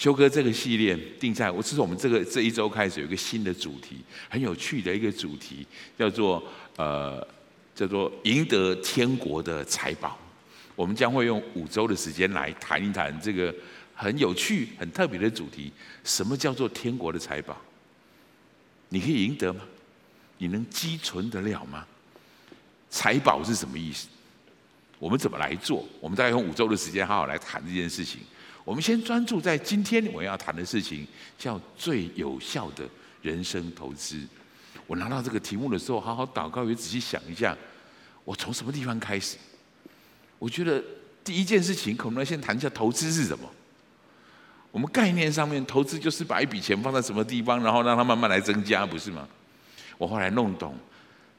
修哥这个系列定在我，这是我们这个这一周开始有一个新的主题，很有趣的一个主题，叫做呃叫做赢得天国的财宝。我们将会用五周的时间来谈一谈这个很有趣、很特别的主题：什么叫做天国的财宝？你可以赢得吗？你能积存得了吗？财宝是什么意思？我们怎么来做？我们大概用五周的时间好好来谈这件事情。我们先专注在今天我要谈的事情，叫最有效的人生投资。我拿到这个题目的时候，好好祷告，也仔细想一下，我从什么地方开始？我觉得第一件事情，可能要先谈一下投资是什么。我们概念上面，投资就是把一笔钱放在什么地方，然后让它慢慢来增加，不是吗？我后来弄懂，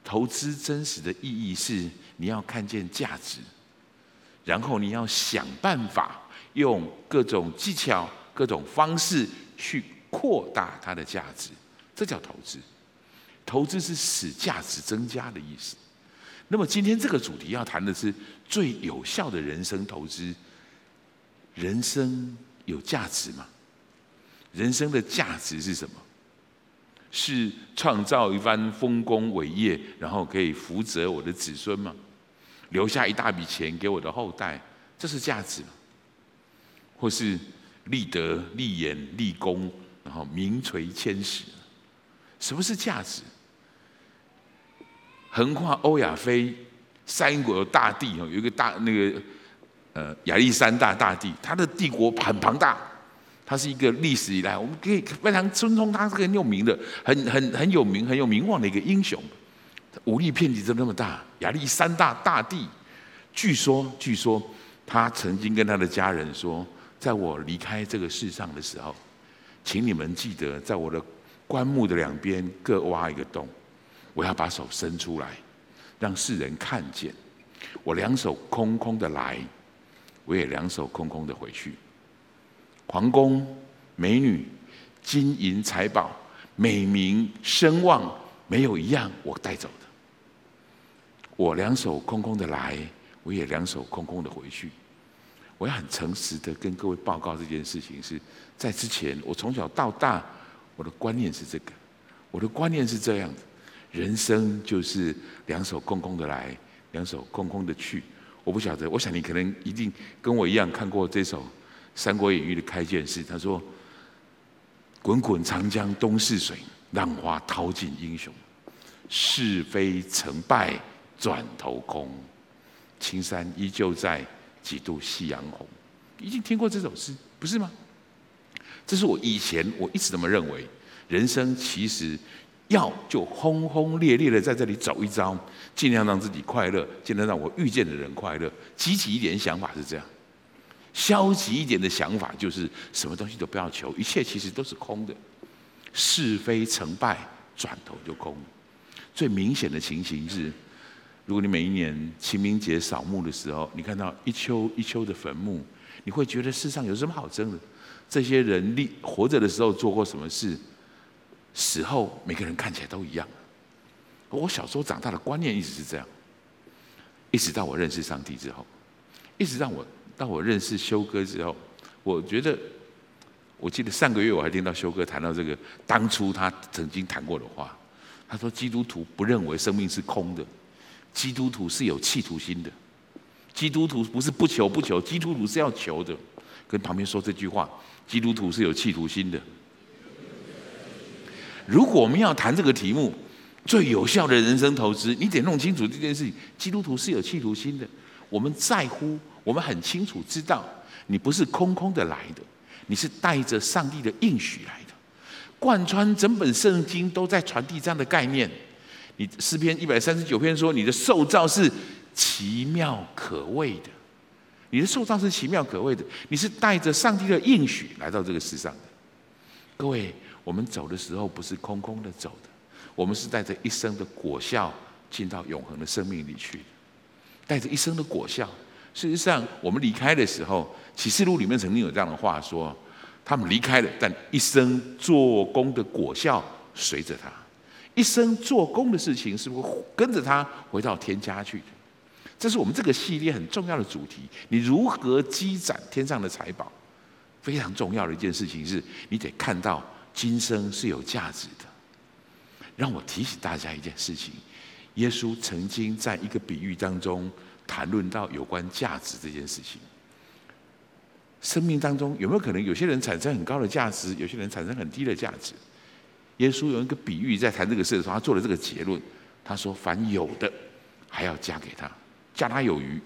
投资真实的意义是你要看见价值，然后你要想办法。用各种技巧、各种方式去扩大它的价值，这叫投资。投资是使价值增加的意思。那么今天这个主题要谈的是最有效的人生投资。人生有价值吗？人生的价值是什么？是创造一番丰功伟业，然后可以福泽我的子孙吗？留下一大笔钱给我的后代，这是价值吗？或是立德、立言、立功，然后名垂千史。什么是价值？横跨欧亚非三国大地哦，有一个大那个呃亚历山大大帝，他的帝国很庞大，他是一个历史以来我们可以非常尊重他，是个很有名的、很很很有名、很有名望的一个英雄。武力遍地都那么大，亚历山大大帝，据说据说他曾经跟他的家人说。在我离开这个世上的时候，请你们记得，在我的棺木的两边各挖一个洞，我要把手伸出来，让世人看见，我两手空空的来，我也两手空空的回去。皇宫、美女、金银财宝、美名声望，没有一样我带走的。我两手空空的来，我也两手空空的回去。我要很诚实的跟各位报告这件事情是，在之前我从小到大，我的观念是这个，我的观念是这样子，人生就是两手空空的来，两手空空的去。我不晓得，我想你可能一定跟我一样看过这首《三国演义》的开卷诗，他说：“滚滚长江东逝水，浪花淘尽英雄。是非成败转头空，青山依旧在。”几度夕阳红，已经听过这首诗，不是吗？这是我以前我一直这么认为，人生其实要就轰轰烈烈的在这里走一遭，尽量让自己快乐，尽量让我遇见的人快乐。积极一点想法是这样，消极一点的想法就是什么东西都不要求，一切其实都是空的，是非成败转头就空。最明显的情形是。如果你每一年清明节扫墓的时候，你看到一丘一丘的坟墓，你会觉得世上有什么好争的？这些人立活着的时候做过什么事？死后每个人看起来都一样。我小时候长大的观念一直是这样，一直到我认识上帝之后，一直让我到我认识修哥之后，我觉得，我记得上个月我还听到修哥谈到这个当初他曾经谈过的话，他说基督徒不认为生命是空的。基督徒是有企图心的，基督徒不是不求不求，基督徒是要求的。跟旁边说这句话，基督徒是有企图心的。如果我们要谈这个题目，最有效的人生投资，你得弄清楚这件事情。基督徒是有企图心的，我们在乎，我们很清楚知道，你不是空空的来的，你是带着上帝的应许来的。贯穿整本圣经都在传递这样的概念。你诗篇一百三十九篇说，你的受造是奇妙可畏的，你的受造是奇妙可畏的，你是带着上帝的应许来到这个世上的。各位，我们走的时候不是空空的走的，我们是带着一生的果效进到永恒的生命里去，带着一生的果效。事实上，我们离开的时候，启示录里面曾经有这样的话说，他们离开了，但一生做工的果效随着他。一生做工的事情，是不是跟着他回到天家去的？这是我们这个系列很重要的主题。你如何积攒天上的财宝？非常重要的一件事情是，你得看到今生是有价值的。让我提醒大家一件事情：耶稣曾经在一个比喻当中谈论到有关价值这件事情。生命当中有没有可能有些人产生很高的价值，有些人产生很低的价值？耶稣用一个比喻在谈这个事的时候，他做了这个结论。他说：“凡有的，还要加给他，加他有余；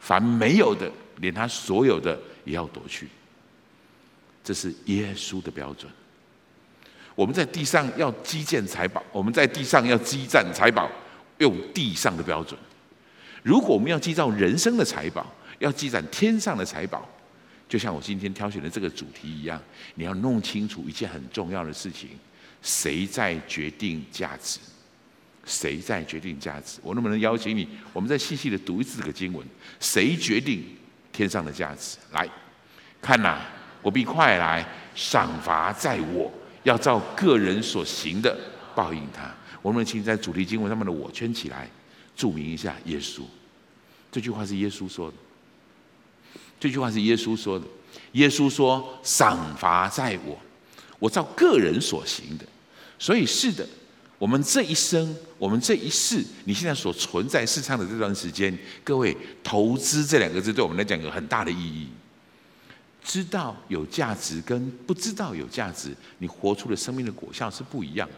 凡没有的，连他所有的也要夺去。”这是耶稣的标准。我们在地上要积建财宝，我们在地上要积攒财宝，用地上的标准。如果我们要积造人生的财宝，要积攒天上的财宝，就像我今天挑选的这个主题一样，你要弄清楚一件很重要的事情：谁在决定价值？谁在决定价值？我能不能邀请你，我们再细细的读一次这个经文？谁决定天上的价值？来看呐、我必快来，赏罚在我，要照个人所行的报应他。我们请在主题经文上面的“我”圈起来，注明一下耶稣。这句话是耶稣说的。这句话是耶稣说的。耶稣说：“赏罚在我，我照个人所行的。”所以是的，我们这一生，我们这一世，你现在所存在世上的这段时间，各位，投资这两个字对我们来讲有很大的意义。知道有价值跟不知道有价值，你活出的生命的果效是不一样的。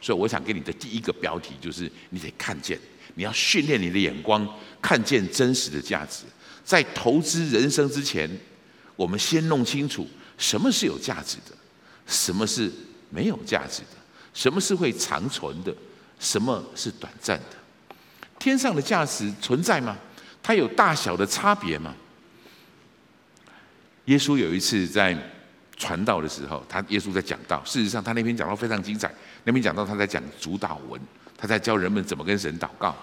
所以，我想给你的第一个标题就是：你得看见，你要训练你的眼光，看见真实的价值。在投资人生之前，我们先弄清楚什么是有价值的，什么是没有价值的，什么是会长存的，什么是短暂的。天上的价值存在吗？它有大小的差别吗？耶稣有一次在传道的时候，他耶稣在讲道。事实上，他那篇讲道非常精彩。那篇讲道他在讲主祷文，他在教人们怎么跟神祷告。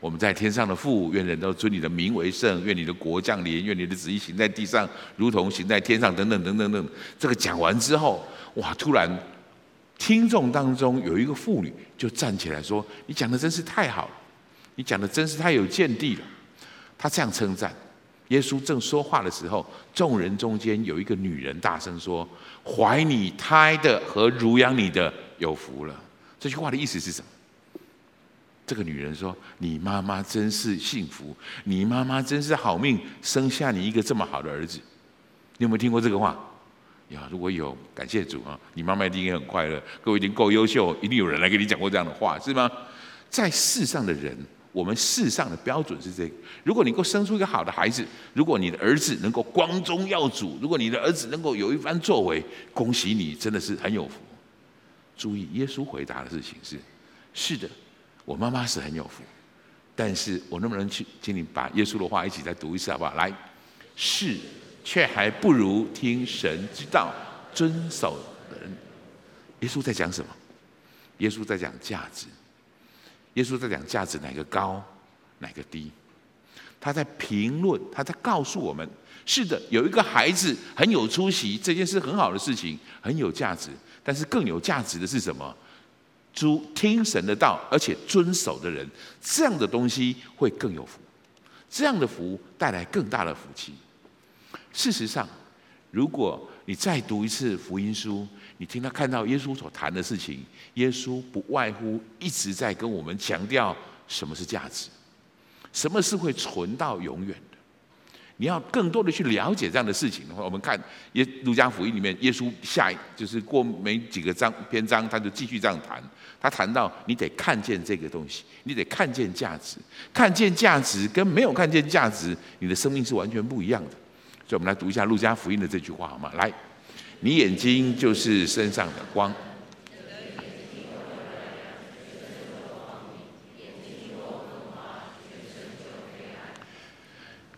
我们在天上的父，愿人都尊你的名为圣，愿你的国降临，愿你的旨意行在地上，如同行在天上，等等等等等。这个讲完之后，哇！突然听众当中有一个妇女就站起来说：“你讲的真是太好了，你讲的真是太有见地了。”她这样称赞。耶稣正说话的时候，众人中间有一个女人大声说：“怀你胎的和乳养你的有福了。”这句话的意思是什么？这个女人说：“你妈妈真是幸福，你妈妈真是好命，生下你一个这么好的儿子。”你有没有听过这个话？呀，如果有，感谢主啊！你妈妈一定也很快乐。各位已经够优秀，一定有人来跟你讲过这样的话，是吗？在世上的人。我们世上的标准是这个：如果你够生出一个好的孩子，如果你的儿子能够光宗耀祖，如果你的儿子能够有一番作为，恭喜你，真的是很有福。注意，耶稣回答的事情是：是的，我妈妈是很有福，但是我能不能去，请你把耶稣的话一起再读一次好不好？来，是，却还不如听神之道、遵守的人。耶稣在讲什么？耶稣在讲价值。耶稣在讲价值哪个高，哪个低？他在评论，他在告诉我们：是的，有一个孩子很有出息，这件事很好的事情，很有价值。但是更有价值的是什么？诸听神的道，而且遵守的人，这样的东西会更有福。这样的福带来更大的福气。事实上，如果你再读一次福音书，你听他看到耶稣所谈的事情，耶稣不外乎一直在跟我们强调什么是价值，什么是会存到永远的。你要更多的去了解这样的事情的话，我们看耶路加福音里面，耶稣下就是过没几个章篇章，他就继续这样谈。他谈到你得看见这个东西，你得看见价值，看见价值跟没有看见价值，你的生命是完全不一样的。所以，我们来读一下路加福音的这句话好吗？来。你眼睛就是身上的光。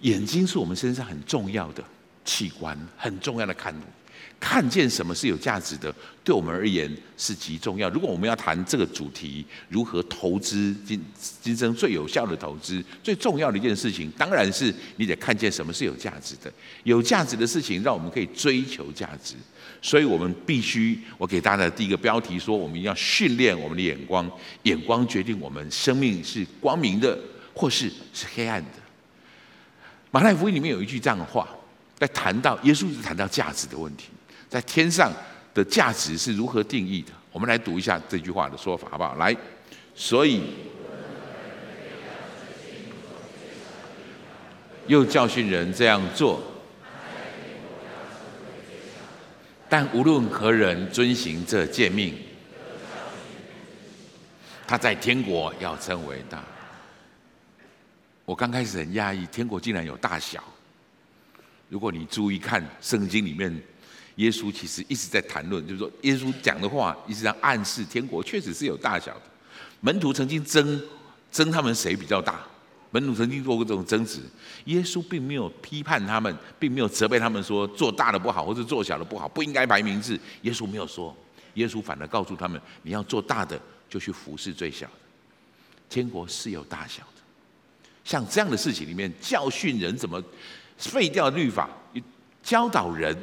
眼睛是我们身上很重要的器官，很重要的看。看见什么是有价值的，对我们而言是极重要。如果我们要谈这个主题，如何投资今今生最有效的投资，最重要的一件事情，当然是你得看见什么是有价值的。有价值的事情，让我们可以追求价值。所以我们必须，我给大家的第一个标题说，我们要训练我们的眼光，眼光决定我们生命是光明的，或是是黑暗的。马太福音里面有一句这样的话。在谈到耶稣是谈到价值的问题，在天上的价值是如何定义的？我们来读一下这句话的说法，好不好？来，所以又教训人这样做，但无论何人遵行这诫命，他在天国要称为大。我刚开始很讶异，天国竟然有大小。如果你注意看圣经里面，耶稣其实一直在谈论，就是说耶稣讲的话一直在暗示天国确实是有大小的。门徒曾经争争他们谁比较大，门徒曾经做过这种争执。耶稣并没有批判他们，并没有责备他们说做大的不好，或者做小的不好，不应该排名次。耶稣没有说，耶稣反而告诉他们：你要做大的，就去服侍最小的。天国是有大小的，像这样的事情里面，教训人怎么？废掉律法，教导人，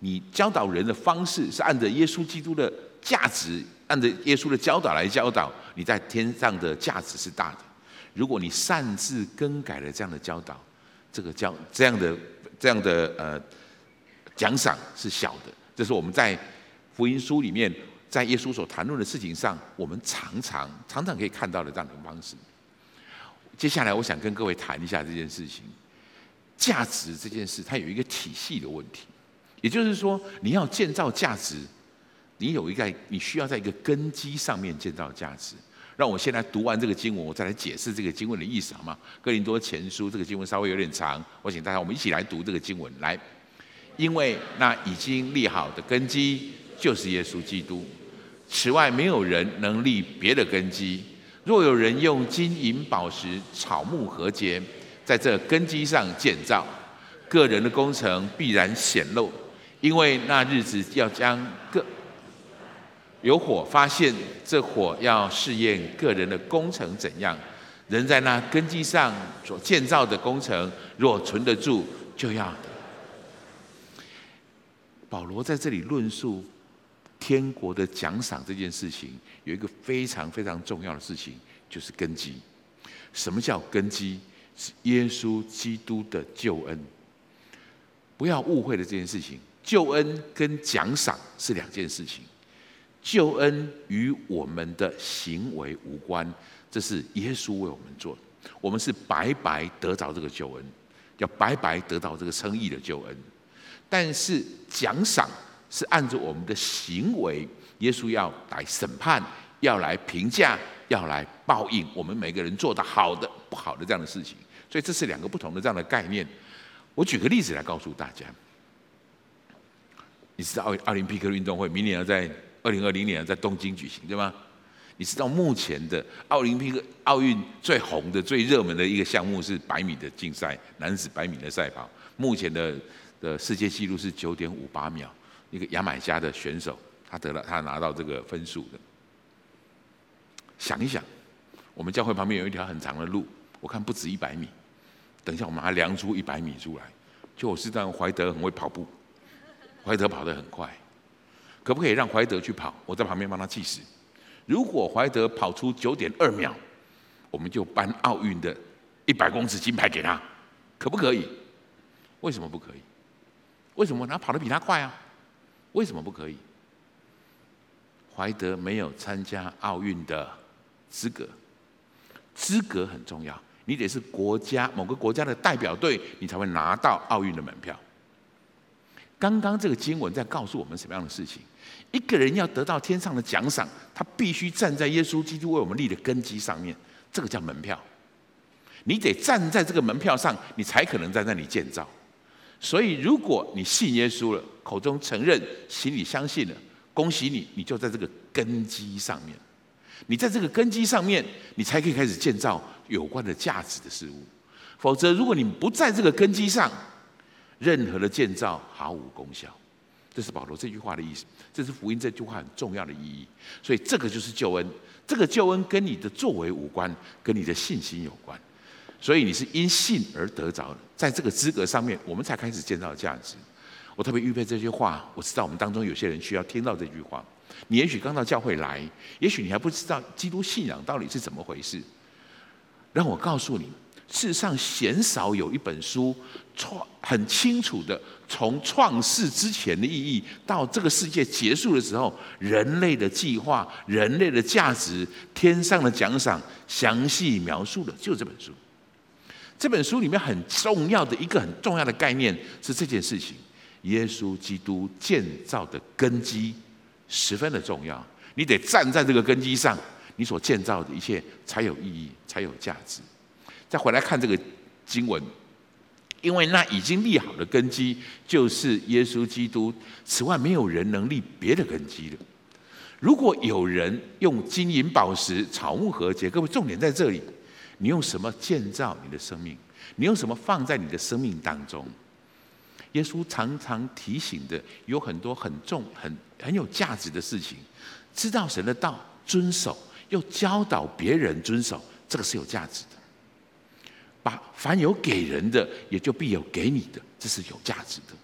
你教导人的方式是按着耶稣基督的价值，按着耶稣的教导来教导，你在天上的价值是大的。如果你擅自更改了这样的教导，这个教这样的这样的呃奖赏是小的。这是我们在福音书里面，在耶稣所谈论的事情上，我们常常常常可以看到的这样的方式。接下来，我想跟各位谈一下这件事情。价值这件事，它有一个体系的问题，也就是说，你要建造价值，你有一个，你需要在一个根基上面建造价值。让我先来读完这个经文，我再来解释这个经文的意思，好吗？哥林多前书这个经文稍微有点长，我请大家我们一起来读这个经文。来，因为那已经立好的根基就是耶稣基督，此外没有人能立别的根基。若有人用金银宝石、草木禾秸，在这根基上建造，个人的工程必然显露，因为那日子要将各有火发现，这火要试验个人的工程怎样。人在那根基上所建造的工程，若存得住，就要。保罗在这里论述天国的奖赏这件事情，有一个非常非常重要的事情，就是根基。什么叫根基？是耶稣基督的救恩，不要误会了这件事情。救恩跟奖赏是两件事情，救恩与我们的行为无关，这是耶稣为我们做的。我们是白白得到这个救恩，要白白得到这个称义的救恩。但是奖赏是按照我们的行为，耶稣要来审判，要来评价，要来报应我们每个人做的好的、不好的这样的事情。所以这是两个不同的这样的概念。我举个例子来告诉大家，你知道奥奥林匹克运动会明年要在二零二零年在东京举行，对吗？你知道目前的奥林匹克奥运最红的、最热门的一个项目是百米的竞赛，男子百米的赛跑。目前的的世界纪录是九点五八秒，一个牙买加的选手，他得了，他拿到这个分数的。想一想，我们教会旁边有一条很长的路，我看不止一百米。等一下，我们还量出一百米出来。就我知道怀德很会跑步，怀德跑得很快，可不可以让怀德去跑？我在旁边帮他计时。如果怀德跑出九点二秒，我们就颁奥运的一百公尺金牌给他，可不可以？为什么不可以？为什么他跑得比他快啊？为什么不可以？怀德没有参加奥运的资格，资格很重要。你得是国家某个国家的代表队，你才会拿到奥运的门票。刚刚这个经文在告诉我们什么样的事情？一个人要得到天上的奖赏，他必须站在耶稣基督为我们立的根基上面，这个叫门票。你得站在这个门票上，你才可能在那里建造。所以，如果你信耶稣了，口中承认，心里相信了，恭喜你，你就在这个根基上面。你在这个根基上面，你才可以开始建造有关的价值的事物。否则，如果你不在这个根基上，任何的建造毫无功效。这是保罗这句话的意思，这是福音这句话很重要的意义。所以，这个就是救恩。这个救恩跟你的作为无关，跟你的信心有关。所以，你是因信而得着的。在这个资格上面，我们才开始建造价值。我特别预备这句话，我知道我们当中有些人需要听到这句话。你也许刚到教会来，也许你还不知道基督信仰到底是怎么回事。让我告诉你，世上，鲜少有一本书创很清楚的从创世之前的意义到这个世界结束的时候，人类的计划、人类的价值、天上的奖赏，详细描述的，就这本书。这本书里面很重要的一个很重要的概念是这件事情：耶稣基督建造的根基十分的重要。你得站在这个根基上，你所建造的一切才有意义，才有价值。再回来看这个经文，因为那已经立好的根基就是耶稣基督，此外没有人能立别的根基了。如果有人用金银宝石、草木禾秸，各位重点在这里，你用什么建造你的生命？你用什么放在你的生命当中？耶稣常常提醒的有很多很重、很很有价值的事情，知道神的道，遵守，又教导别人遵守，这个是有价值的。把凡有给人的，也就必有给你的，这是有价值的。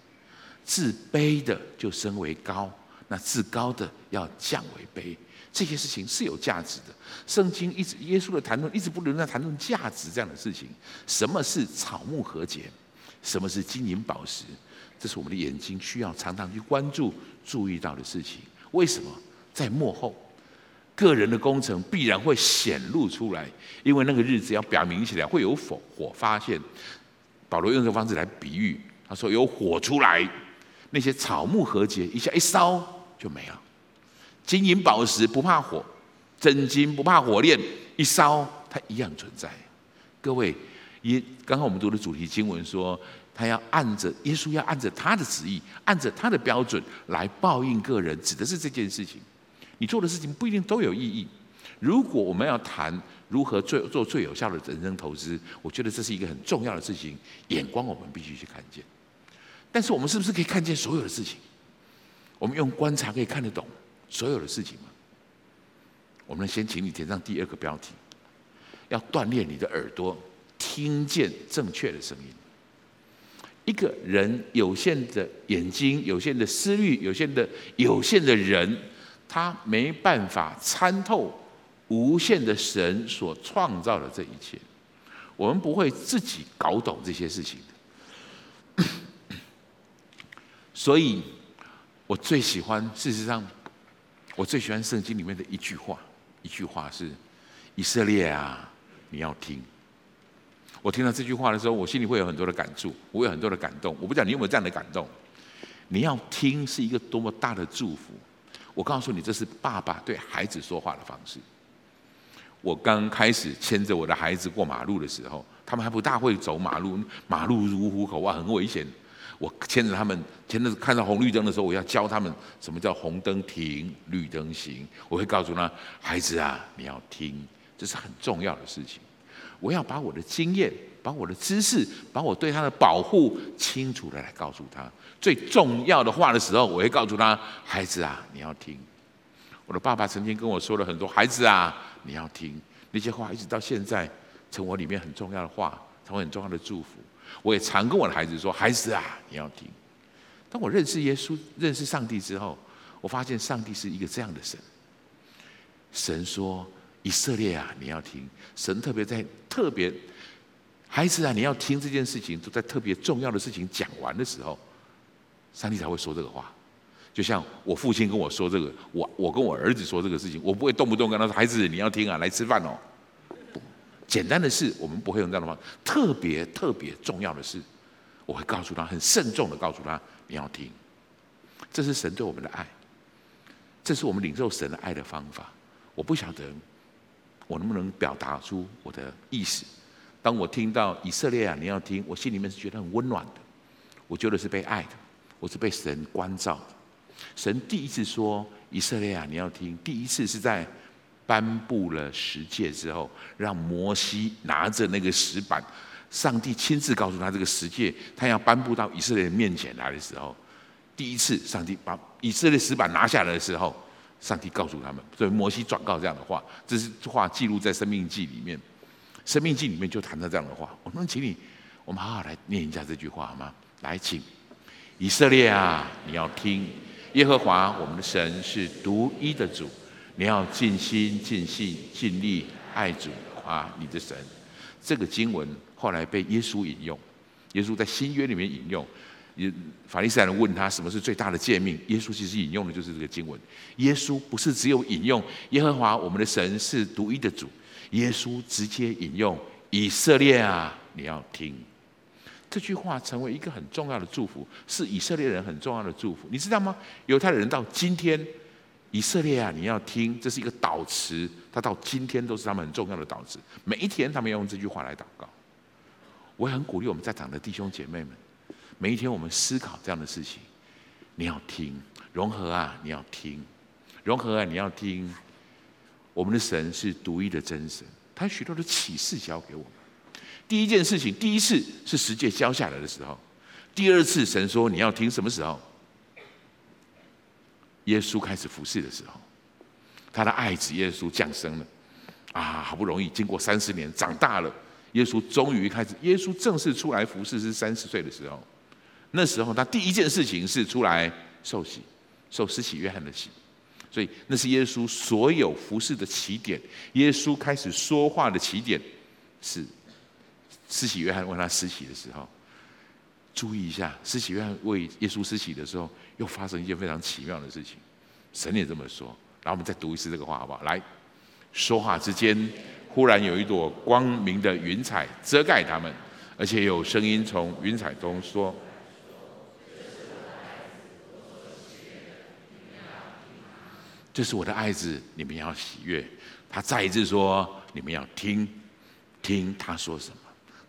自卑的就升为高，那自高的要降为卑，这些事情是有价值的。圣经一直耶稣的谈论一直不能在谈论价值这样的事情。什么是草木禾秸？什么是金银宝石？这是我们的眼睛需要常常去关注、注意到的事情。为什么？在幕后。个人的工程必然会显露出来，因为那个日子要表明起来，会有火火发现。保罗用这个方式来比喻，他说有火出来，那些草木禾秸一下一烧就没了。金银宝石不怕火，真金不怕火炼，一烧它一样存在。各位，耶刚刚我们读的主题经文说，他要按着耶稣要按着他的旨意，按着他的标准来报应个人，指的是这件事情。你做的事情不一定都有意义。如果我们要谈如何最做最有效的人生投资，我觉得这是一个很重要的事情。眼光我们必须去看见。但是我们是不是可以看见所有的事情？我们用观察可以看得懂所有的事情吗？我们先请你填上第二个标题：要锻炼你的耳朵，听见正确的声音。一个人有限的眼睛、有限的思虑、有限的有限的人。他没办法参透无限的神所创造的这一切，我们不会自己搞懂这些事情的。所以，我最喜欢，事实上，我最喜欢圣经里面的一句话，一句话是：“以色列啊，你要听。”我听到这句话的时候，我心里会有很多的感触，我有很多的感动。我不知道你有没有这样的感动？你要听是一个多么大的祝福。我告诉你，这是爸爸对孩子说话的方式。我刚开始牵着我的孩子过马路的时候，他们还不大会走马路，马路如虎口啊，很危险。我牵着他们，牵着看到红绿灯的时候，我要教他们什么叫红灯停，绿灯行。我会告诉他，孩子啊，你要听，这是很重要的事情。我要把我的经验。把我的知识，把我对他的保护清楚的来告诉他。最重要的话的时候，我会告诉他：“孩子啊，你要听。”我的爸爸曾经跟我说了很多：“孩子啊，你要听。”那些话一直到现在，成我里面很重要的话，成为很重要的祝福。我也常跟我的孩子说：“孩子啊，你要听。”当我认识耶稣、认识上帝之后，我发现上帝是一个这样的神。神说：“以色列啊，你要听。”神特别在特别。孩子啊，你要听这件事情，都在特别重要的事情讲完的时候，上帝才会说这个话。就像我父亲跟我说这个，我我跟我儿子说这个事情，我不会动不动跟他说：“孩子，你要听啊，来吃饭哦。”简单的事，我们不会用这样的话。特别特别重要的事，我会告诉他，很慎重的告诉他：“你要听。”这是神对我们的爱，这是我们领受神的爱的方法。我不晓得我能不能表达出我的意思。当我听到以色列啊，你要听，我心里面是觉得很温暖的。我觉得是被爱的，我是被神关照的。神第一次说以色列啊，你要听，第一次是在颁布了十诫之后，让摩西拿着那个石板，上帝亲自告诉他这个十诫，他要颁布到以色列面前来的时候，第一次上帝把以色列石板拿下来的时候，上帝告诉他们，所以摩西转告这样的话，这是话记录在生命记里面。生命记里面就谈到这样的话，我们请你，我们好好来念一下这句话好吗？来，请以色列啊，你要听，耶和华我们的神是独一的主，你要尽心、尽性、尽力爱主啊，你的神。这个经文后来被耶稣引用。耶稣在新约里面引用，也法利赛人问他什么是最大的诫命，耶稣其实引用的就是这个经文。耶稣不是只有引用耶和华我们的神是独一的主，耶稣直接引用以色列啊，你要听。这句话成为一个很重要的祝福，是以色列人很重要的祝福。你知道吗？犹太人到今天，以色列啊，你要听，这是一个祷词，他到今天都是他们很重要的祷词。每一天，他们要用这句话来祷告。我也很鼓励我们在场的弟兄姐妹们，每一天我们思考这样的事情。你要听，融合啊，你要听，融合啊，你要听。我们的神是独一的真神，他许多的启示交给我们。第一件事情，第一次是十诫交下来的时候；第二次，神说你要听什么时候？耶稣开始服侍的时候，他的爱子耶稣降生了，啊，好不容易经过三十年长大了。耶稣终于开始，耶稣正式出来服侍是三十岁的时候。那时候他第一件事情是出来受洗，受施洗约翰的洗，所以那是耶稣所有服侍的起点。耶稣开始说话的起点是施洗约翰问他施洗的时候。注意一下，施洗约翰为耶稣施洗的时候，又发生一件非常奇妙的事情。神也这么说，然后我们再读一次这个话好不好？来，说话之间。忽然有一朵光明的云彩遮盖他们，而且有声音从云彩中说：“这是我的爱子，你们要喜悦。”他再一次说：“你们要听，听他说什么。”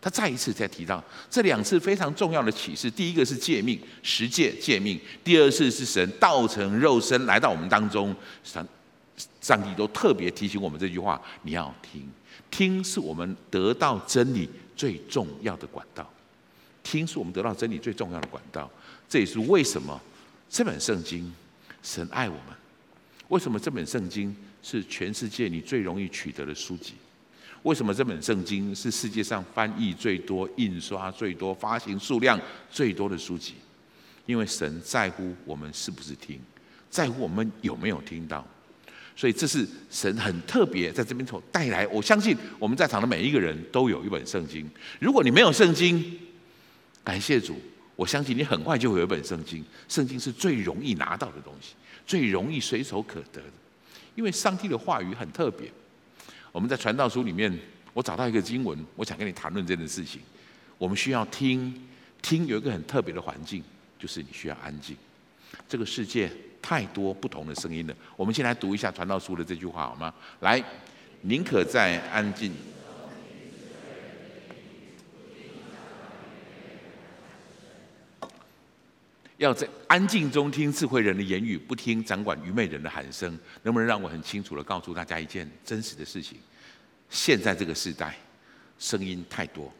他再一次再提到这两次非常重要的启示：第一个是诫命，十诫诫命；第二次是神道成肉身来到我们当中。上上帝都特别提醒我们这句话：你要听。听是我们得到真理最重要的管道，听是我们得到真理最重要的管道。这也是为什么这本圣经神爱我们，为什么这本圣经是全世界你最容易取得的书籍？为什么这本圣经是世界上翻译最多、印刷最多、发行数量最多的书籍？因为神在乎我们是不是听，在乎我们有没有听到。所以这是神很特别在这边所带来。我相信我们在场的每一个人都有一本圣经。如果你没有圣经，感谢主，我相信你很快就会有一本圣经。圣经是最容易拿到的东西，最容易随手可得的。因为上帝的话语很特别。我们在传道书里面，我找到一个经文，我想跟你谈论这件事情。我们需要听，听有一个很特别的环境，就是你需要安静。这个世界。太多不同的声音了。我们先来读一下《传道书》的这句话好吗？来，宁可在安静，要在安静中听智慧人的言语，不听掌管愚昧人的喊声。能不能让我很清楚地告诉大家一件真实的事情？现在这个时代，声音太多；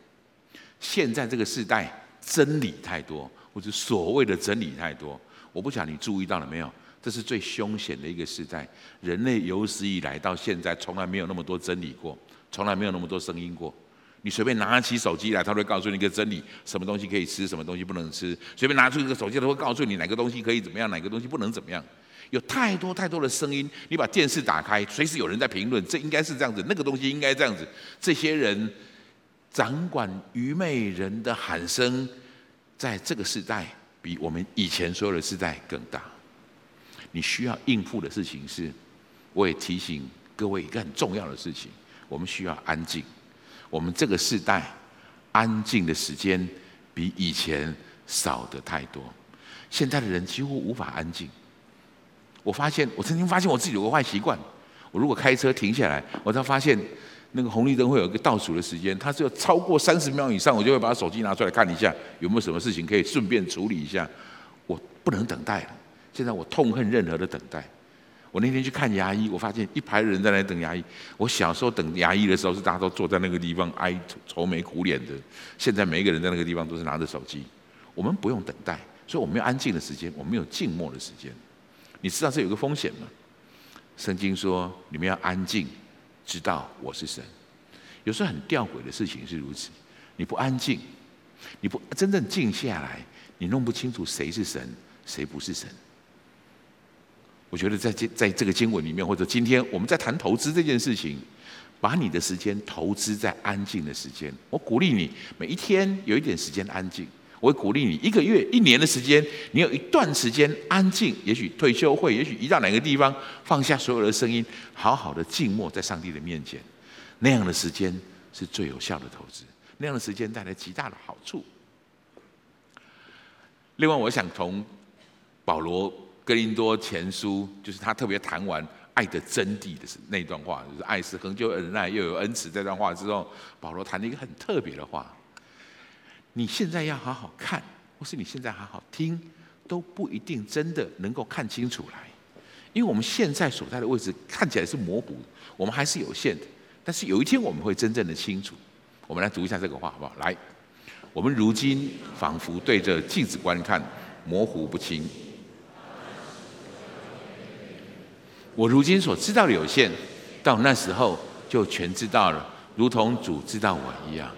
现在这个时代，真理太多，或者所谓的真理太多。我不晓得你注意到了没有？这是最凶险的一个时代。人类有史以来到现在，从来没有那么多真理过，从来没有那么多声音过。你随便拿起手机来，他会告诉你一个真理：什么东西可以吃，什么东西不能吃。随便拿出一个手机，他会告诉你哪个东西可以怎么样，哪个东西不能怎么样。有太多太多的声音，你把电视打开，随时有人在评论，这应该是这样子，那个东西应该这样子。这些人掌管愚昧人的喊声，在这个时代。比我们以前所有的时代更大。你需要应付的事情是，我也提醒各位一个很重要的事情：我们需要安静。我们这个时代安静的时间比以前少得太多。现在的人几乎无法安静。我发现，我曾经发现我自己有个坏习惯：我如果开车停下来，我才发现。那个红绿灯会有一个倒数的时间，它只有超过三十秒以上，我就会把手机拿出来看一下，有没有什么事情可以顺便处理一下。我不能等待，现在我痛恨任何的等待。我那天去看牙医，我发现一排人在那等牙医。我小时候等牙医的时候，是大家都坐在那个地方哀愁眉苦脸的。现在每一个人在那个地方都是拿着手机。我们不用等待，所以我们有安静的时间，我们有静默的时间。你知道这有个风险吗？圣经说你们要安静。知道我是神，有时候很吊诡的事情是如此。你不安静，你不真正静下来，你弄不清楚谁是神，谁不是神。我觉得在这在这个经文里面，或者今天我们在谈投资这件事情，把你的时间投资在安静的时间。我鼓励你每一天有一点时间安静。我会鼓励你一个月、一年的时间，你有一段时间安静。也许退休会，也许移到哪个地方，放下所有的声音，好好的静默在上帝的面前。那样的时间是最有效的投资，那样的时间带来极大的好处。另外，我想从保罗哥林多前书，就是他特别谈完爱的真谛的那段话，就是爱是恒久忍耐，又有恩慈。这段话之后，保罗谈了一个很特别的话。你现在要好好看，或是你现在好好听，都不一定真的能够看清楚来，因为我们现在所在的位置看起来是模糊，我们还是有限的。但是有一天我们会真正的清楚。我们来读一下这个话，好不好？来，我们如今仿佛对着镜子观看，模糊不清。我如今所知道的有限，到那时候就全知道了，如同主知道我一样。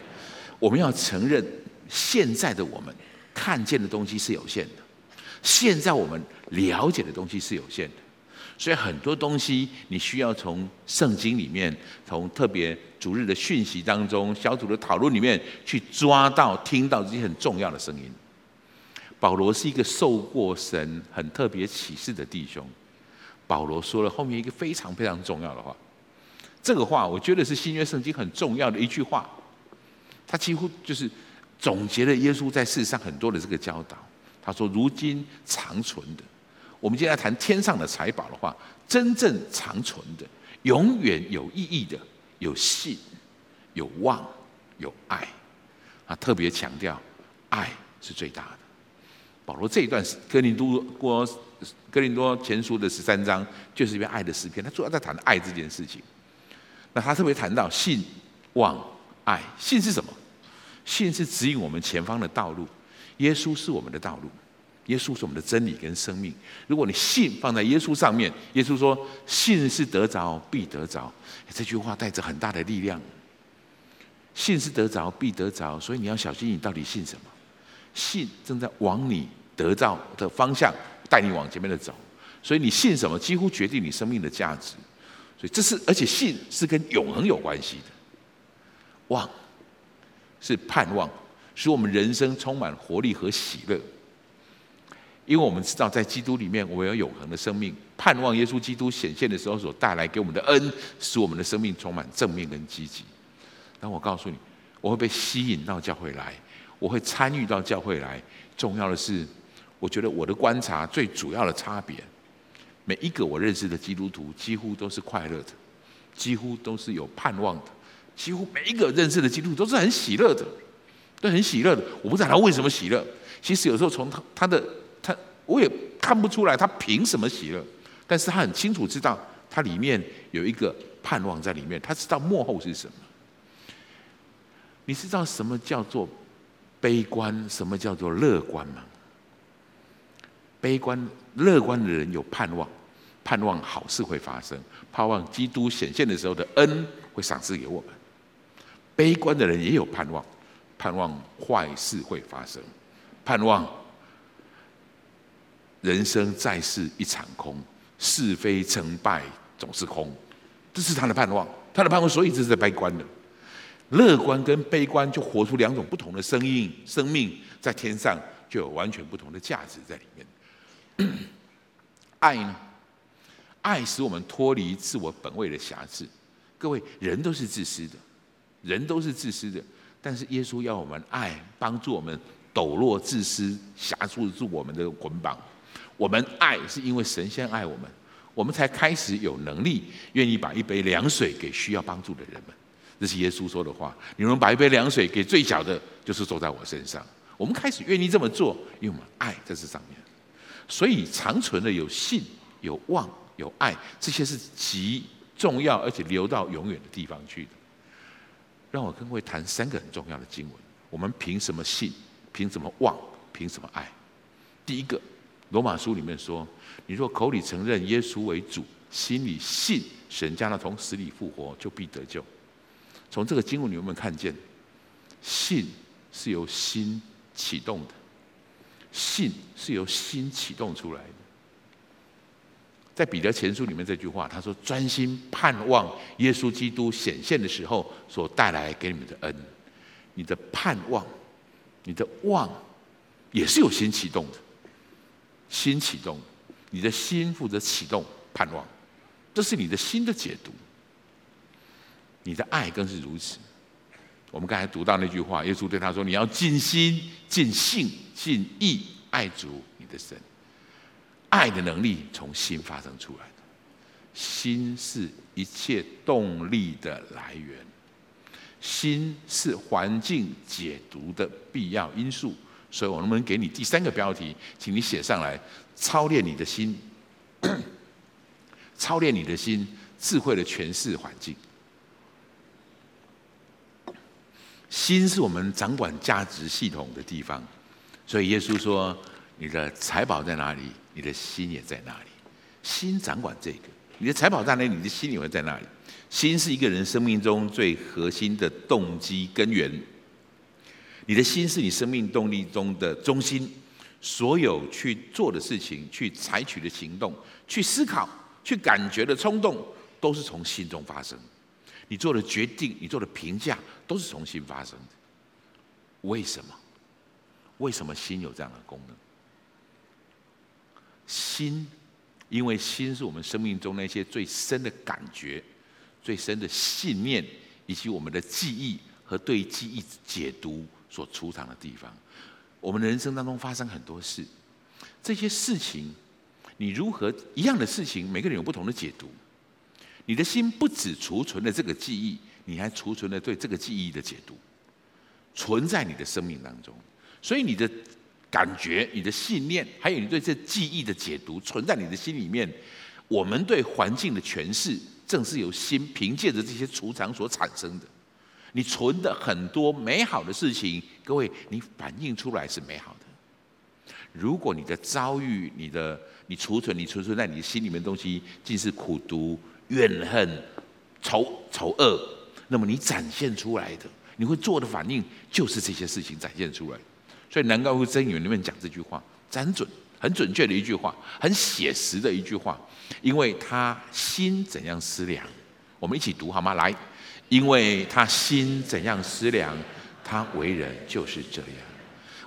我们要承认。现在的我们看见的东西是有限的，现在我们了解的东西是有限的，所以很多东西你需要从圣经里面，从特别主日的讯息当中、小组的讨论里面去抓到、听到这些很重要的声音。保罗是一个受过神很特别启示的弟兄，保罗说了后面一个非常非常重要的话，这个话我觉得是新约圣经很重要的一句话，他几乎就是。总结了耶稣在世上很多的这个教导。他说：“如今长存的，我们今天来谈天上的财宝的话，真正长存的、永远有意义的，有信、有望、有爱。啊，特别强调爱是最大的。保罗这一段哥林多过哥林多前书的十三章，就是一篇爱的诗篇。他主要在谈爱这件事情。那他特别谈到信、望、爱。信是什么？”信是指引我们前方的道路，耶稣是我们的道路，耶稣是我们的真理跟生命。如果你信放在耶稣上面，耶稣说：“信是得着，必得着。”这句话带着很大的力量。信是得着，必得着，所以你要小心，你到底信什么？信正在往你得到的方向带你往前面的走，所以你信什么，几乎决定你生命的价值。所以这是，而且信是跟永恒有关系的。望。是盼望，使我们人生充满活力和喜乐。因为我们知道，在基督里面，我们有永恒的生命。盼望耶稣基督显现的时候所带来给我们的恩，使我们的生命充满正面跟积极。但我告诉你，我会被吸引到教会来，我会参与到教会来。重要的是，我觉得我的观察最主要的差别，每一个我认识的基督徒几乎都是快乐的，几乎都是有盼望的。几乎每一个认识的基督徒都是很喜乐的，都很喜乐的。我不知道他为什么喜乐。其实有时候从他他的他，我也看不出来他凭什么喜乐。但是他很清楚知道，他里面有一个盼望在里面。他知道幕后是什么。你知道什么叫做悲观，什么叫做乐观吗？悲观、乐观的人有盼望，盼望好事会发生，盼望基督显现的时候的恩会赏赐给我们。悲观的人也有盼望，盼望坏事会发生，盼望人生在世一场空，是非成败总是空，这是他的盼望，他的盼望，所以这是悲观的。乐观跟悲观就活出两种不同的声音，生命在天上就有完全不同的价值在里面。爱呢？爱使我们脱离自我本位的辖制。各位，人都是自私的。人都是自私的，但是耶稣要我们爱，帮助我们抖落自私，辖住住我们的捆绑。我们爱是因为神先爱我们，我们才开始有能力，愿意把一杯凉水给需要帮助的人们。这是耶稣说的话。你们把一杯凉水给最小的，就是坐在我身上。我们开始愿意这么做，因为我们爱在这上面。所以长存的有信、有望、有爱，这些是极重要，而且流到永远的地方去的。让我跟各位谈三个很重要的经文。我们凭什么信？凭什么望？凭什么爱？第一个，罗马书里面说：你若口里承认耶稣为主，心里信神将他从死里复活，就必得救。从这个经文，你有没有看见？信是由心启动的，信是由心启动出来的。在彼得前书里面这句话，他说：“专心盼望耶稣基督显现的时候所带来给你们的恩。”你的盼望，你的望，也是有心启动的。心启动，你的心负责启动盼望，这是你的心的解读。你的爱更是如此。我们刚才读到那句话，耶稣对他说：“你要尽心、尽性、尽意爱主你的神。”爱的能力从心发生出来的，心是一切动力的来源，心是环境解读的必要因素。所以，我能不能给你第三个标题，请你写上来：操练你的心，操练你的心，智慧的诠释环境。心是我们掌管价值系统的地方，所以耶稣说：“你的财宝在哪里，你的心也在哪里。心掌管这个，你的财宝在哪里，你的心也会在哪里。心是一个人生命中最核心的动机根源。你的心是你生命动力中的中心，所有去做的事情、去采取的行动、去思考、去感觉的冲动，都是从心中发生。”你做的决定，你做的评价，都是从新发生的。为什么？为什么心有这样的功能？心，因为心是我们生命中那些最深的感觉、最深的信念，以及我们的记忆和对记忆解读所储藏的地方。我们的人生当中发生很多事，这些事情，你如何一样的事情，每个人有不同的解读。你的心不只储存了这个记忆，你还储存了对这个记忆的解读，存在你的生命当中。所以你的感觉、你的信念，还有你对这记忆的解读，存在你的心里面。我们对环境的诠释，正是由心凭借着这些储藏所产生的。你存的很多美好的事情，各位，你反映出来是美好的。如果你的遭遇、你的你储存、你储存在你心里面的东西，尽是苦毒。怨恨、仇、仇恶，那么你展现出来的，你会做的反应就是这些事情展现出来。所以南高屋箴言里面讲这句话，很准、很准确的一句话，很写实的一句话。因为他心怎样思量，我们一起读好吗？来，因为他心怎样思量，他为人就是这样。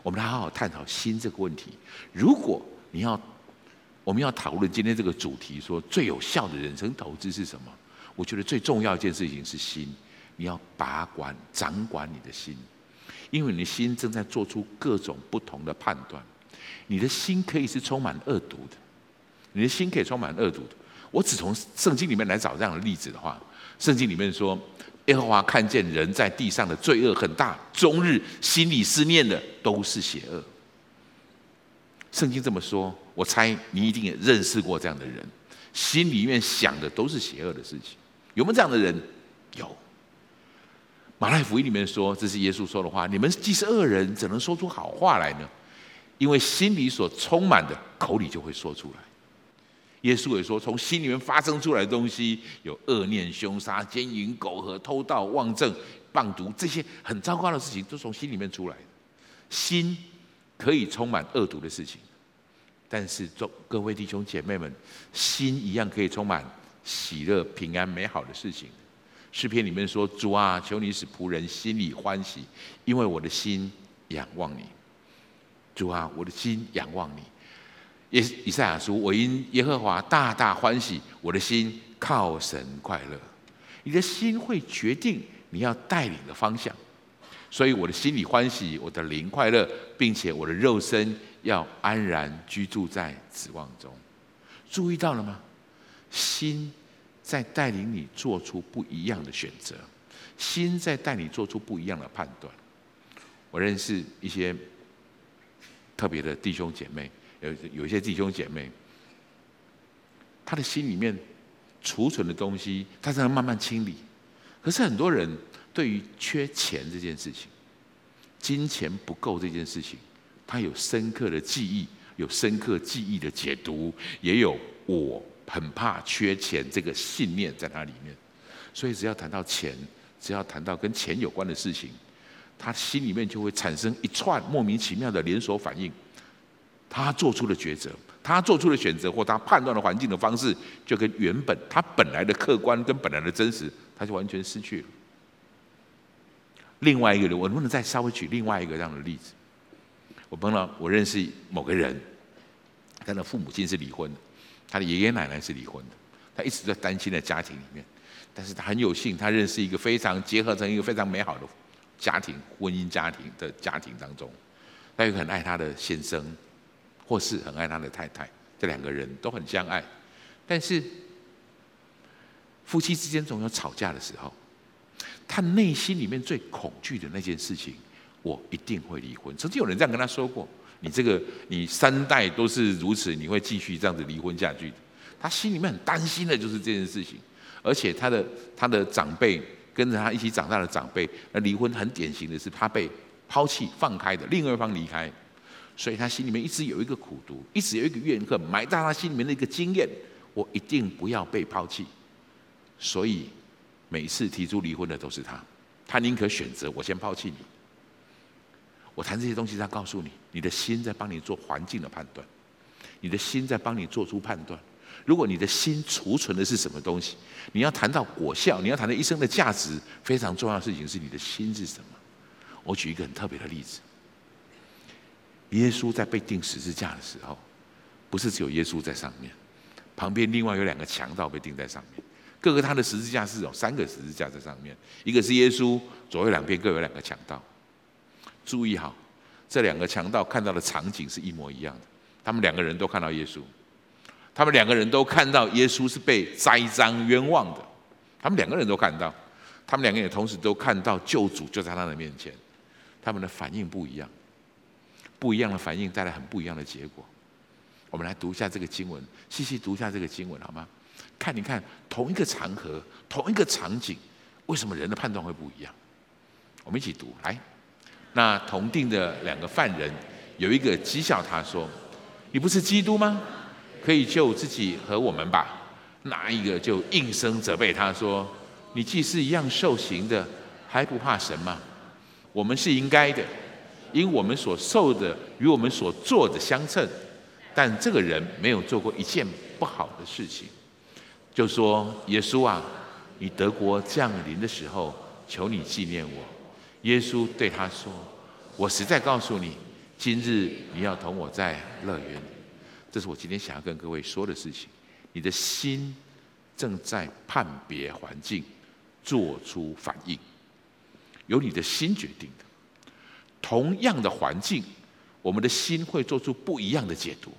我们来好好探讨心这个问题。如果你要。我们要讨论今天这个主题，说最有效的人生投资是什么？我觉得最重要一件事情是心，你要把管、掌管你的心，因为你的心正在做出各种不同的判断。你的心可以是充满恶毒的，你的心可以充满恶毒的。我只从圣经里面来找这样的例子的话，圣经里面说，耶和华看见人在地上的罪恶很大，终日心里思念的都是邪恶。圣经这么说。我猜你一定也认识过这样的人，心里面想的都是邪恶的事情，有没有这样的人？有。马太福音里面说，这是耶稣说的话：你们既是恶人，怎能说出好话来呢？因为心里所充满的，口里就会说出来。耶稣也说，从心里面发生出来的东西，有恶念、凶杀、奸淫、苟合、偷盗、妄证、谤讟，这些很糟糕的事情，都从心里面出来的。心可以充满恶毒的事情。但是，众各位弟兄姐妹们，心一样可以充满喜乐、平安、美好的事情。诗篇里面说：“主啊，求你使仆人心里欢喜，因为我的心仰望你。”主啊，我的心仰望你。耶以赛亚说：“我因耶和华大大欢喜，我的心靠神快乐。”你的心会决定你要带领的方向，所以我的心里欢喜，我的灵快乐，并且我的肉身。要安然居住在指望中，注意到了吗？心在带领你做出不一样的选择，心在带你做出不一样的判断。我认识一些特别的弟兄姐妹，有有一些弟兄姐妹，他的心里面储存的东西，他在慢慢清理。可是很多人对于缺钱这件事情，金钱不够这件事情。他有深刻的记忆，有深刻记忆的解读，也有我很怕缺钱这个信念在他里面。所以只要谈到钱，只要谈到跟钱有关的事情，他心里面就会产生一串莫名其妙的连锁反应。他做出的抉择，他做出的选择或他判断的环境的方式，就跟原本他本来的客观跟本来的真实，他就完全失去了。另外一个人，我能不能再稍微举另外一个这样的例子？我碰到我认识某个人，他的父母亲是离婚的，他的爷爷奶奶是离婚的，他一直在单亲的家庭里面，但是他很有幸，他认识一个非常结合成一个非常美好的家庭，婚姻家庭的家庭当中，他又很爱他的先生，或是很爱他的太太，这两个人都很相爱，但是夫妻之间总有吵架的时候。他内心里面最恐惧的那件事情，我一定会离婚。曾经有人这样跟他说过：“你这个，你三代都是如此，你会继续这样子离婚下去。”他心里面很担心的就是这件事情，而且他的他的长辈跟着他一起长大的长辈，那离婚很典型的是他被抛弃放开的，另外一方离开，所以他心里面一直有一个苦毒，一直有一个怨恨，埋在他心里面的一个经验：我一定不要被抛弃。所以。每次提出离婚的都是他，他宁可选择我先抛弃你。我谈这些东西，在告诉你，你的心在帮你做环境的判断，你的心在帮你做出判断。如果你的心储存的是什么东西，你要谈到果效，你要谈到一生的价值，非常重要的事情是你的心是什么。我举一个很特别的例子，耶稣在被钉十字架的时候，不是只有耶稣在上面，旁边另外有两个强盗被钉在上面。各个他的十字架是有三个十字架在上面，一个是耶稣，左右两边各有两个强盗。注意好，这两个强盗看到的场景是一模一样的。他们两个人都看到耶稣，他们两个人都看到耶稣是被栽赃冤枉的。他们两个人都看到，他们两个人同时都看到救主就在他的面前。他们的反应不一样，不一样的反应带来很不一样的结果。我们来读一下这个经文，细细读一下这个经文好吗？看，你看，同一个场合，同一个场景，为什么人的判断会不一样？我们一起读来。那同定的两个犯人，有一个讥笑他说：“你不是基督吗？可以救自己和我们吧。”那一个就应声责备他说：“你既是一样受刑的，还不怕神吗？我们是应该的，因我们所受的与我们所做的相称，但这个人没有做过一件不好的事情。”就说耶稣啊，你得国降临的时候，求你纪念我。耶稣对他说：“我实在告诉你，今日你要同我在乐园里。”这是我今天想要跟各位说的事情。你的心正在判别环境，做出反应，由你的心决定的。同样的环境，我们的心会做出不一样的解读，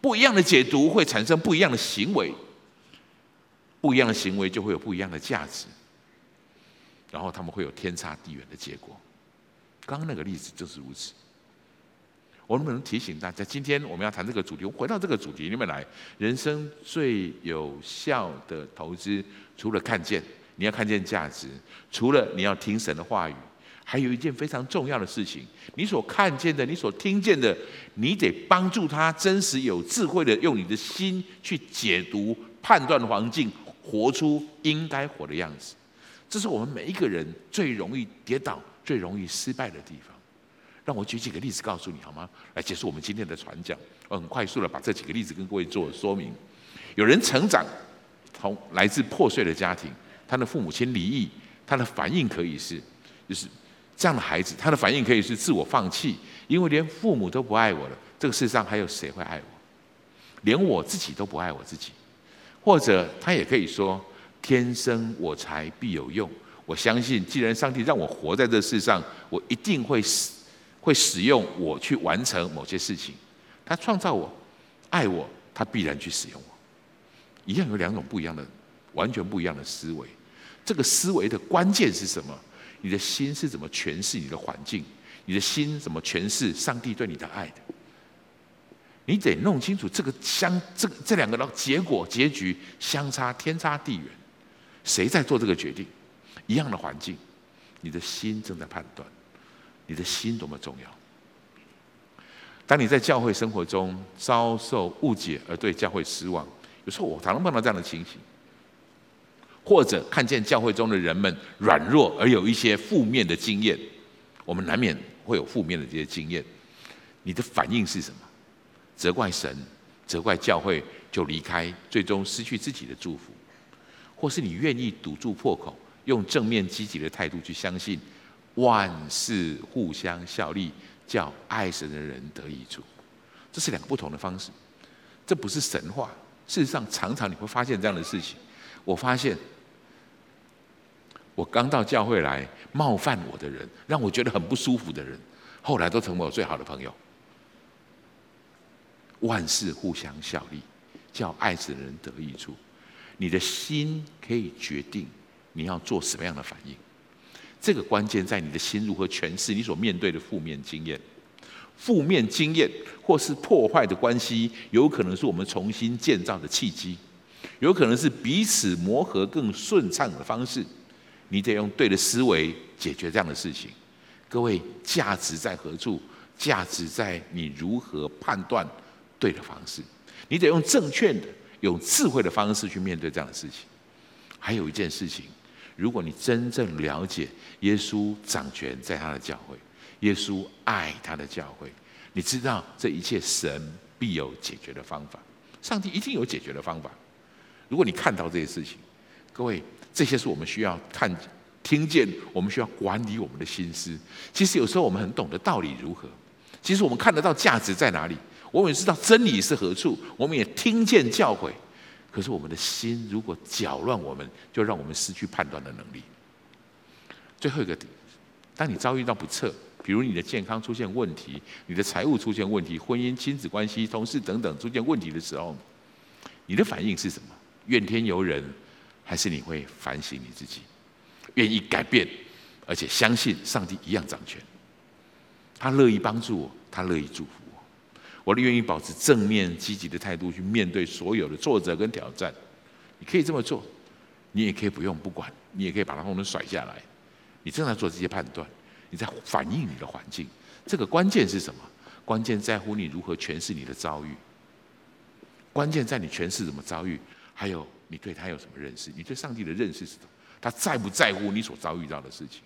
不一样的解读会产生不一样的行为。不一样的行为就会有不一样的价值，然后他们会有天差地远的结果。刚刚那个例子就是如此。我能不能提醒大家，今天我们要谈这个主题，我回到这个主题里面来。人生最有效的投资，除了看见，你要看见价值；除了你要听神的话语，还有一件非常重要的事情：你所看见的，你所听见的，你得帮助他真实有智慧的用你的心去解读、判断环境。活出应该活的样子，这是我们每一个人最容易跌倒、最容易失败的地方。让我举几个例子告诉你好吗？来结束我们今天的传讲。我很快速的把这几个例子跟各位做说明。有人成长从来自破碎的家庭，他的父母亲离异，他的反应可以是，就是这样的孩子，他的反应可以是自我放弃，因为连父母都不爱我了，这个世上还有谁会爱我？连我自己都不爱我自己。或者他也可以说：“天生我材必有用。”我相信，既然上帝让我活在这世上，我一定会使会使用我去完成某些事情。他创造我，爱我，他必然去使用我。一样有两种不一样的、完全不一样的思维。这个思维的关键是什么？你的心是怎么诠释你的环境？你的心怎么诠释上帝对你的爱的？你得弄清楚这个相这个这两个的结果结局相差天差地远，谁在做这个决定？一样的环境，你的心正在判断，你的心多么重要。当你在教会生活中遭受误解而对教会失望，有时候我常常碰到这样的情形，或者看见教会中的人们软弱而有一些负面的经验，我们难免会有负面的这些经验，你的反应是什么？责怪神，责怪教会就离开，最终失去自己的祝福；或是你愿意堵住破口，用正面积极的态度去相信万事互相效力，叫爱神的人得益处。这是两个不同的方式，这不是神话。事实上，常常你会发现这样的事情。我发现，我刚到教会来冒犯我的人，让我觉得很不舒服的人，后来都成为我最好的朋友。万事互相效力，叫爱神的人得益处。你的心可以决定你要做什么样的反应。这个关键在你的心如何诠释你所面对的负面经验。负面经验或是破坏的关系，有可能是我们重新建造的契机，有可能是彼此磨合更顺畅的方式。你得用对的思维解决这样的事情。各位，价值在何处？价值在你如何判断对的方式。你得用正确的、用智慧的方式去面对这样的事情。还有一件事情，如果你真正了解耶稣掌权在他的教会。耶稣爱他的教会，你知道这一切神必有解决的方法，上帝一定有解决的方法。如果你看到这些事情，各位，这些是我们需要看、听见，我们需要管理我们的心思。其实有时候我们很懂得道理如何，其实我们看得到价值在哪里，我们也知道真理是何处，我们也听见教诲。可是我们的心如果搅乱，我们就让我们失去判断的能力。最后一个点，当你遭遇到不测。比如你的健康出现问题，你的财务出现问题，婚姻、亲子关系、同事等等出现问题的时候，你的反应是什么？怨天尤人，还是你会反省你自己，愿意改变，而且相信上帝一样掌权？他乐意帮助我，他乐意祝福我，我愿意保持正面积极的态度去面对所有的挫折跟挑战。你可以这么做，你也可以不用不管，你也可以把它通通甩下来。你正在做这些判断。你在反映你的环境，这个关键是什么？关键在乎你如何诠释你的遭遇。关键在你诠释怎么遭遇，还有你对他有什么认识？你对上帝的认识是什么？他在不在乎你所遭遇到的事情？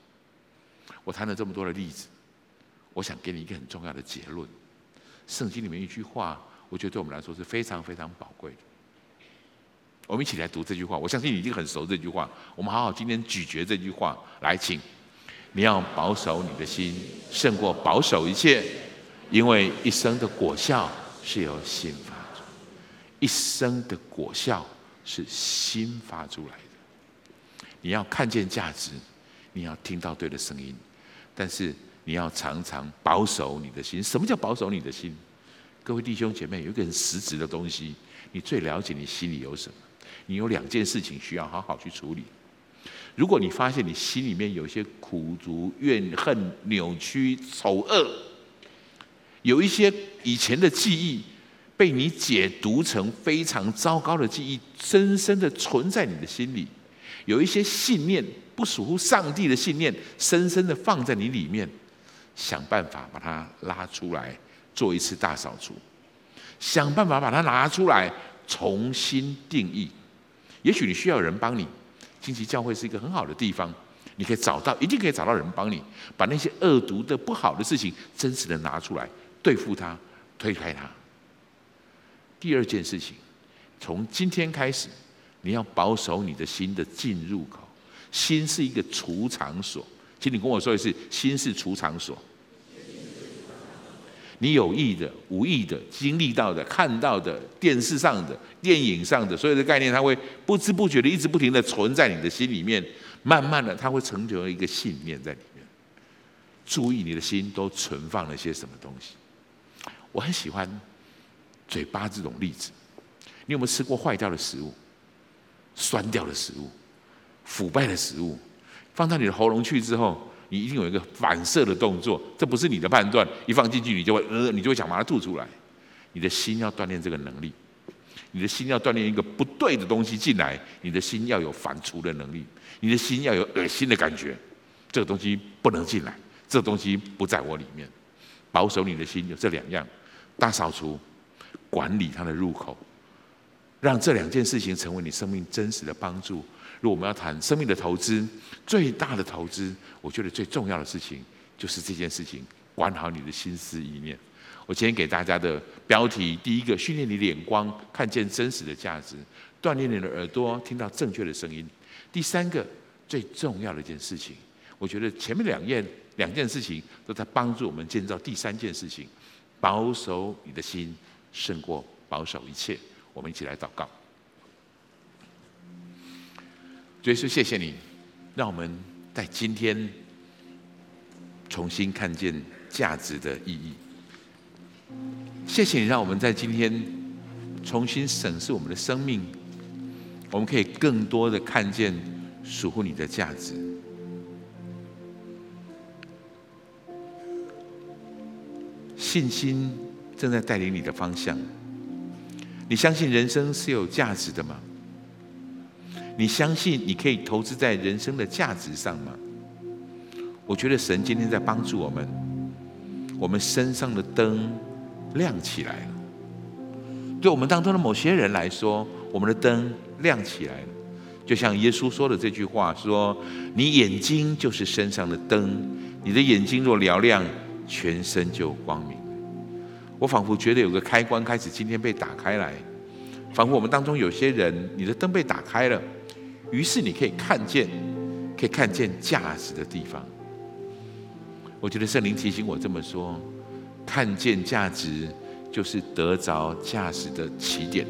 我谈了这么多的例子，我想给你一个很重要的结论。圣经里面一句话，我觉得对我们来说是非常非常宝贵的。我们一起来读这句话，我相信你已经很熟这句话。我们好好今天咀嚼这句话，来，请。你要保守你的心，胜过保守一切，因为一生的果效是由心发出，一生的果效是心发出来的。你要看见价值，你要听到对的声音，但是你要常常保守你的心。什么叫保守你的心？各位弟兄姐妹，有一个很实质的东西，你最了解你心里有什么。你有两件事情需要好好去处理。如果你发现你心里面有一些苦毒、怨恨、扭曲、丑恶，有一些以前的记忆被你解读成非常糟糕的记忆，深深的存在你的心里；有一些信念不属乎上帝的信念，深深的放在你里面，想办法把它拉出来，做一次大扫除，想办法把它拿出来，重新定义。也许你需要有人帮你。荆棘教会是一个很好的地方，你可以找到，一定可以找到人帮你，把那些恶毒的、不好的事情真实的拿出来，对付它，推开它。第二件事情，从今天开始，你要保守你的心的进入口。心是一个储藏所，请你跟我说一次，心是储藏所。你有意的、无意的、经历到的、看到的、电视上的、电影上的所有的概念，它会不知不觉的、一直不停的存在你的心里面。慢慢的，它会成就一个信念在里面。注意你的心都存放了些什么东西。我很喜欢嘴巴这种例子。你有没有吃过坏掉的食物、酸掉的食物、腐败的食物，放到你的喉咙去之后？你一定有一个反射的动作，这不是你的判断，一放进去你就会呃，你就会想把它吐出来。你的心要锻炼这个能力，你的心要锻炼一个不对的东西进来，你的心要有反刍的能力，你的心要有恶心的感觉，这个东西不能进来，这个东西不在我里面。保守你的心有这两样，大扫除，管理它的入口，让这两件事情成为你生命真实的帮助。如果我们要谈生命的投资，最大的投资，我觉得最重要的事情就是这件事情，管好你的心思意念。我今天给大家的标题，第一个，训练你的眼光，看见真实的价值；锻炼你的耳朵，听到正确的声音。第三个，最重要的一件事情，我觉得前面两件两件事情都在帮助我们建造第三件事情：保守你的心，胜过保守一切。我们一起来祷告。主耶稣，谢谢你，让我们在今天重新看见价值的意义。谢谢你，让我们在今天重新审视我们的生命，我们可以更多的看见属乎你的价值。信心正在带领你的方向。你相信人生是有价值的吗？你相信你可以投资在人生的价值上吗？我觉得神今天在帮助我们，我们身上的灯。亮起来了。对我们当中的某些人来说，我们的灯亮起来了，就像耶稣说的这句话：说，你眼睛就是身上的灯，你的眼睛若嘹亮，全身就光明。我仿佛觉得有个开关开始今天被打开来，仿佛我们当中有些人，你的灯被打开了，于是你可以看见，可以看见价值的地方。我觉得圣灵提醒我这么说。看见价值，就是得着价值的起点。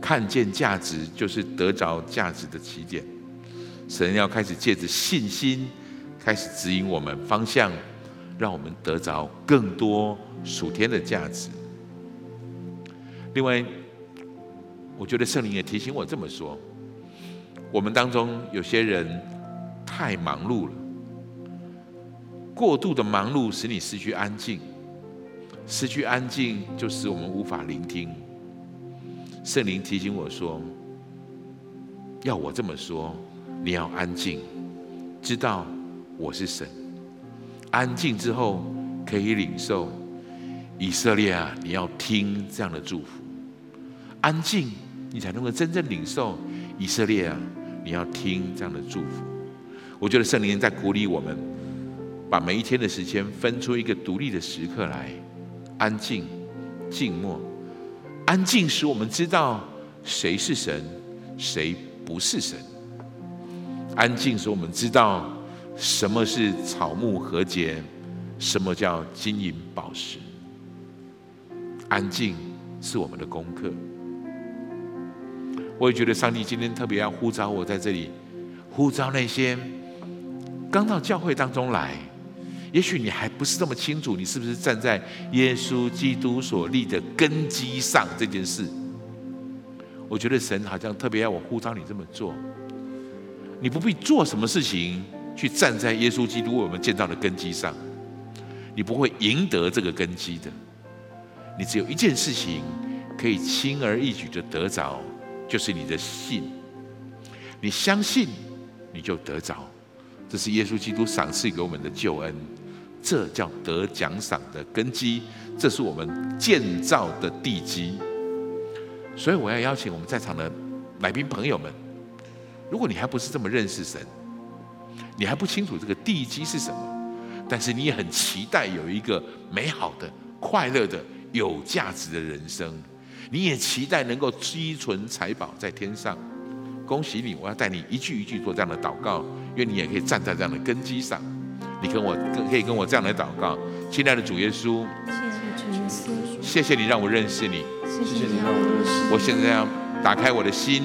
看见价值，就是得着价值的起点。神要开始借着信心，开始指引我们方向，让我们得着更多属天的价值。另外，我觉得圣灵也提醒我这么说：我们当中有些人太忙碌了。过度的忙碌使你失去安静，失去安静就使我们无法聆听。圣灵提醒我说：“要我这么说，你要安静，知道我是神。安静之后可以领受。以色列啊，你要听这样的祝福。安静，你才能够真正领受。以色列啊，你要听这样的祝福。我觉得圣灵在鼓励我们。”把每一天的时间分出一个独立的时刻来，安静、静默。安静使我们知道谁是神，谁不是神。安静使我们知道什么是草木禾秸，什么叫金银宝石。安静是我们的功课。我也觉得上帝今天特别要呼召我在这里，呼召那些刚到教会当中来。也许你还不是这么清楚，你是不是站在耶稣基督所立的根基上这件事？我觉得神好像特别要我呼召你这么做。你不必做什么事情去站在耶稣基督为我们建造的根基上，你不会赢得这个根基的。你只有一件事情可以轻而易举的得着，就是你的信。你相信，你就得着。这是耶稣基督赏赐给我们的救恩。这叫得奖赏的根基，这是我们建造的地基。所以我要邀请我们在场的来宾朋友们，如果你还不是这么认识神，你还不清楚这个地基是什么，但是你也很期待有一个美好的、快乐的、有价值的人生，你也期待能够积存财宝在天上。恭喜你！我要带你一句一句做这样的祷告，愿你也可以站在这样的根基上。你跟我可以跟我这样来祷告，亲爱的主耶稣，谢谢你让我认识你，谢谢你让我认识。我现在要打开我的心，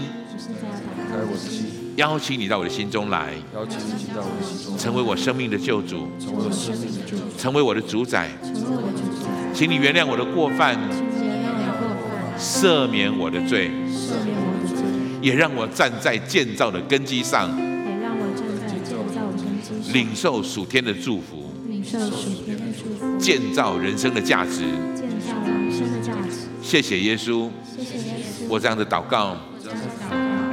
打开我的心，邀请你到我的心中来，邀请你到我的心中，成为我生命的救主，成为我生命的救主，成为我的主宰，成为我的主宰。请你原谅我的过犯，赦免我的罪，赦免我的罪，也让我站在建造的根基上。领受属天的祝福，领受属天的祝福，建造人生的价值，建造人生的价值。谢谢耶稣，谢谢耶稣。我这样的祷告，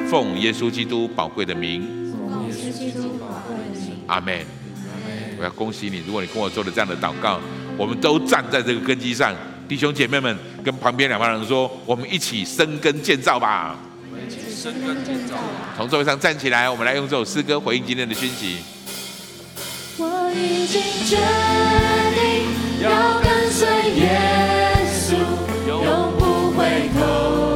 奉耶稣基督宝贵的名，奉耶稣基督宝贵的名。阿门。我要恭喜你，如果你跟我做了这样的祷告，我们都站在这个根基上。弟兄姐妹们，跟旁边两帮人说，我们一起生根建造吧。我们一起生根建造。从座位上站起来，我们来用这首诗歌回应今天的讯息。我已经决定要跟随。随耶稣，永不回头，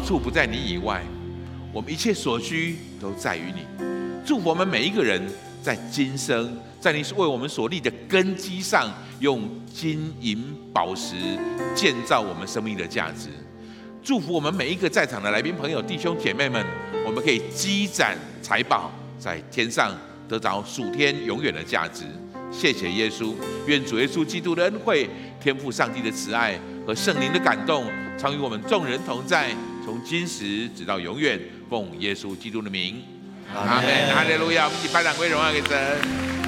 好处不在你以外，我们一切所需都在于你。祝福我们每一个人，在今生，在你为我们所立的根基上，用金银宝石建造我们生命的价值。祝福我们每一个在场的来宾朋友、弟兄姐妹们，我们可以积攒财宝，在天上得着属天永远的价值。谢谢耶稣，愿主耶稣基督的恩惠、天父上帝的慈爱和圣灵的感动，常与我们众人同在，从今时直到永远。奉耶稣基督的名，阿门，哈利路亚！我们一起拍掌归荣耀给神。